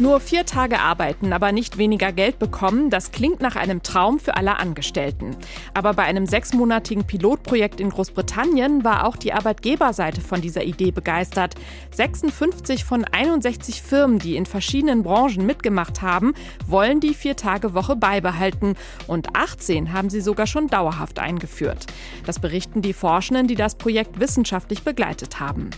Nur vier Tage arbeiten, aber nicht weniger Geld bekommen, das klingt nach einem Traum für alle Angestellten. Aber bei einem sechsmonatigen Pilotprojekt in Großbritannien war auch die Arbeitgeberseite von dieser Idee begeistert. 56 von 61 Firmen, die in verschiedenen Branchen mitgemacht haben, wollen die Vier-Tage-Woche beibehalten und 18 haben sie sogar schon dauerhaft eingeführt. Das berichten die Forschenden, die das Projekt wissenschaftlich begleitet haben.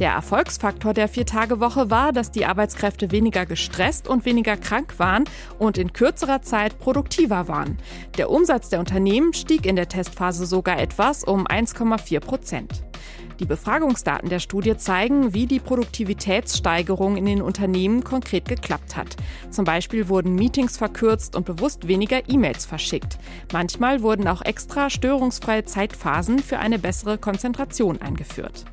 Der Erfolgsfaktor der Vier-Tage-Woche war, dass die Arbeitskräfte weniger gestresst gestresst und weniger krank waren und in kürzerer Zeit produktiver waren. Der Umsatz der Unternehmen stieg in der Testphase sogar etwas um 1,4 Prozent. Die Befragungsdaten der Studie zeigen, wie die Produktivitätssteigerung in den Unternehmen konkret geklappt hat. Zum Beispiel wurden Meetings verkürzt und bewusst weniger E-Mails verschickt. Manchmal wurden auch extra störungsfreie Zeitphasen für eine bessere Konzentration eingeführt.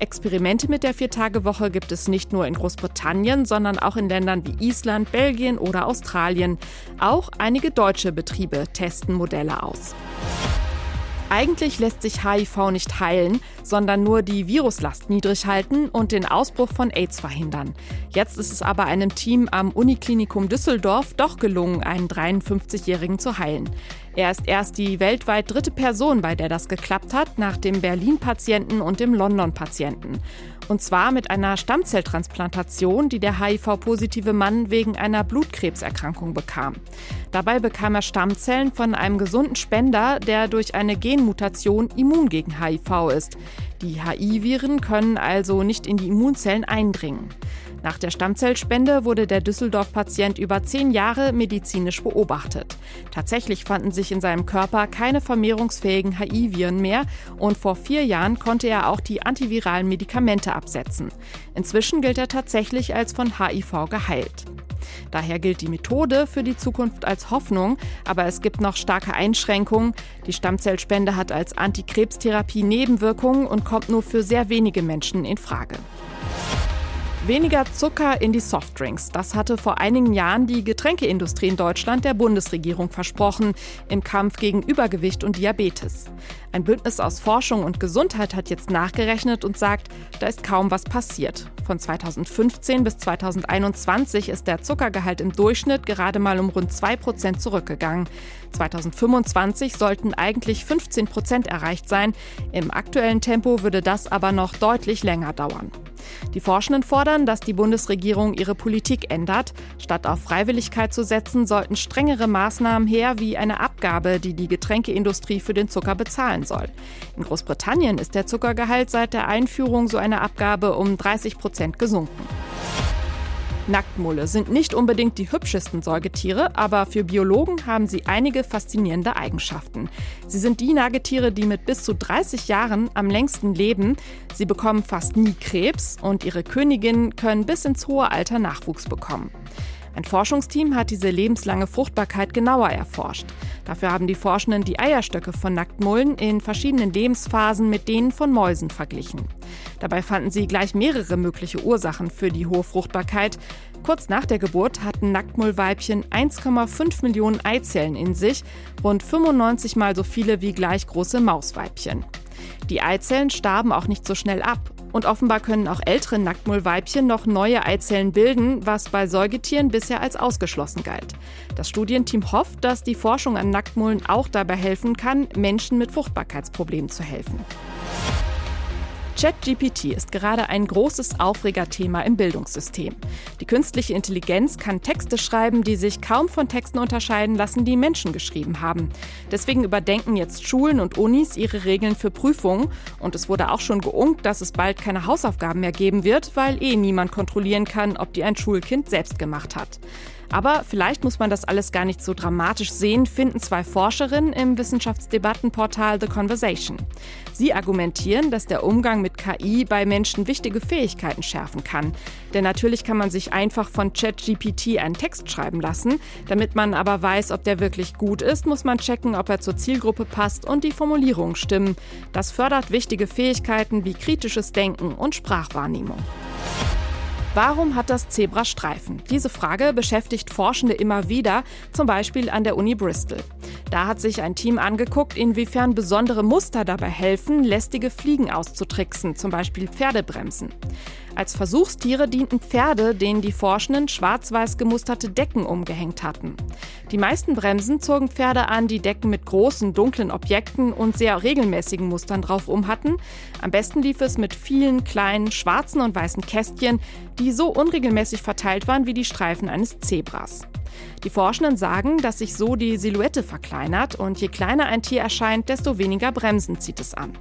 Experimente mit der Viertagewoche gibt es nicht nur in Großbritannien, sondern auch in Ländern wie Island, Belgien oder Australien. Auch einige deutsche Betriebe testen Modelle aus. Eigentlich lässt sich HIV nicht heilen, sondern nur die Viruslast niedrig halten und den Ausbruch von AIDS verhindern. Jetzt ist es aber einem Team am Uniklinikum Düsseldorf doch gelungen, einen 53-Jährigen zu heilen. Er ist erst die weltweit dritte Person, bei der das geklappt hat, nach dem Berlin-Patienten und dem London-Patienten. Und zwar mit einer Stammzelltransplantation, die der HIV-positive Mann wegen einer Blutkrebserkrankung bekam. Dabei bekam er Stammzellen von einem gesunden Spender, der durch eine Genmutation immun gegen HIV ist. Die HI-Viren können also nicht in die Immunzellen eindringen. Nach der Stammzellspende wurde der Düsseldorf-Patient über zehn Jahre medizinisch beobachtet. Tatsächlich fanden sich in seinem Körper keine vermehrungsfähigen HI-Viren mehr und vor vier Jahren konnte er auch die antiviralen Medikamente absetzen. Inzwischen gilt er tatsächlich als von HIV geheilt. Daher gilt die Methode für die Zukunft als Hoffnung, aber es gibt noch starke Einschränkungen. Die Stammzellspende hat als Antikrebstherapie Nebenwirkungen und kommt nur für sehr wenige Menschen in Frage. Weniger Zucker in die Softdrinks. Das hatte vor einigen Jahren die Getränkeindustrie in Deutschland der Bundesregierung versprochen im Kampf gegen Übergewicht und Diabetes. Ein Bündnis aus Forschung und Gesundheit hat jetzt nachgerechnet und sagt, da ist kaum was passiert. Von 2015 bis 2021 ist der Zuckergehalt im Durchschnitt gerade mal um rund 2 Prozent zurückgegangen. 2025 sollten eigentlich 15 Prozent erreicht sein. Im aktuellen Tempo würde das aber noch deutlich länger dauern. Die Forschenden fordern, dass die Bundesregierung ihre Politik ändert. Statt auf Freiwilligkeit zu setzen, sollten strengere Maßnahmen her, wie eine Abgabe, die die Getränkeindustrie für den Zucker bezahlen soll. In Großbritannien ist der Zuckergehalt seit der Einführung so einer Abgabe um 30 Prozent gesunken. Nacktmulle sind nicht unbedingt die hübschesten Säugetiere, aber für Biologen haben sie einige faszinierende Eigenschaften. Sie sind die Nagetiere, die mit bis zu 30 Jahren am längsten leben. Sie bekommen fast nie Krebs und ihre Königinnen können bis ins hohe Alter Nachwuchs bekommen. Ein Forschungsteam hat diese lebenslange Fruchtbarkeit genauer erforscht. Dafür haben die Forschenden die Eierstöcke von Nacktmullen in verschiedenen Lebensphasen mit denen von Mäusen verglichen. Dabei fanden sie gleich mehrere mögliche Ursachen für die hohe Fruchtbarkeit. Kurz nach der Geburt hatten Nacktmullweibchen 1,5 Millionen Eizellen in sich, rund 95 mal so viele wie gleich große Mausweibchen. Die Eizellen starben auch nicht so schnell ab und offenbar können auch ältere Nacktmullweibchen noch neue Eizellen bilden, was bei Säugetieren bisher als ausgeschlossen galt. Das Studienteam hofft, dass die Forschung an Nacktmullen auch dabei helfen kann, Menschen mit Fruchtbarkeitsproblemen zu helfen. ChatGPT ist gerade ein großes Aufregerthema im Bildungssystem. Die künstliche Intelligenz kann Texte schreiben, die sich kaum von Texten unterscheiden lassen, die Menschen geschrieben haben. Deswegen überdenken jetzt Schulen und Unis ihre Regeln für Prüfungen. Und es wurde auch schon geunkt, dass es bald keine Hausaufgaben mehr geben wird, weil eh niemand kontrollieren kann, ob die ein Schulkind selbst gemacht hat. Aber vielleicht muss man das alles gar nicht so dramatisch sehen, finden zwei Forscherinnen im Wissenschaftsdebattenportal The Conversation. Sie argumentieren, dass der Umgang mit KI bei Menschen wichtige Fähigkeiten schärfen kann. Denn natürlich kann man sich einfach von ChatGPT einen Text schreiben lassen. Damit man aber weiß, ob der wirklich gut ist, muss man checken, ob er zur Zielgruppe passt und die Formulierungen stimmen. Das fördert wichtige Fähigkeiten wie kritisches Denken und Sprachwahrnehmung. Warum hat das Zebra Streifen? Diese Frage beschäftigt Forschende immer wieder, zum Beispiel an der Uni Bristol. Da hat sich ein Team angeguckt, inwiefern besondere Muster dabei helfen, lästige Fliegen auszutricksen, zum Beispiel Pferdebremsen. Als Versuchstiere dienten Pferde, denen die Forschenden schwarz-weiß gemusterte Decken umgehängt hatten. Die meisten Bremsen zogen Pferde an, die Decken mit großen, dunklen Objekten und sehr regelmäßigen Mustern drauf um hatten. Am besten lief es mit vielen kleinen schwarzen und weißen Kästchen, die so unregelmäßig verteilt waren wie die Streifen eines Zebras. Die Forschenden sagen, dass sich so die Silhouette verkleinert und je kleiner ein Tier erscheint, desto weniger Bremsen zieht es an.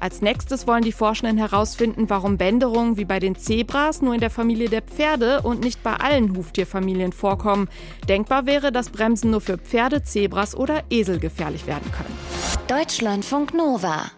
Als nächstes wollen die Forschenden herausfinden, warum Bänderungen wie bei den Zebras nur in der Familie der Pferde und nicht bei allen Huftierfamilien vorkommen. Denkbar wäre, dass Bremsen nur für Pferde, Zebras oder Esel gefährlich werden können. Deutschlandfunk Nova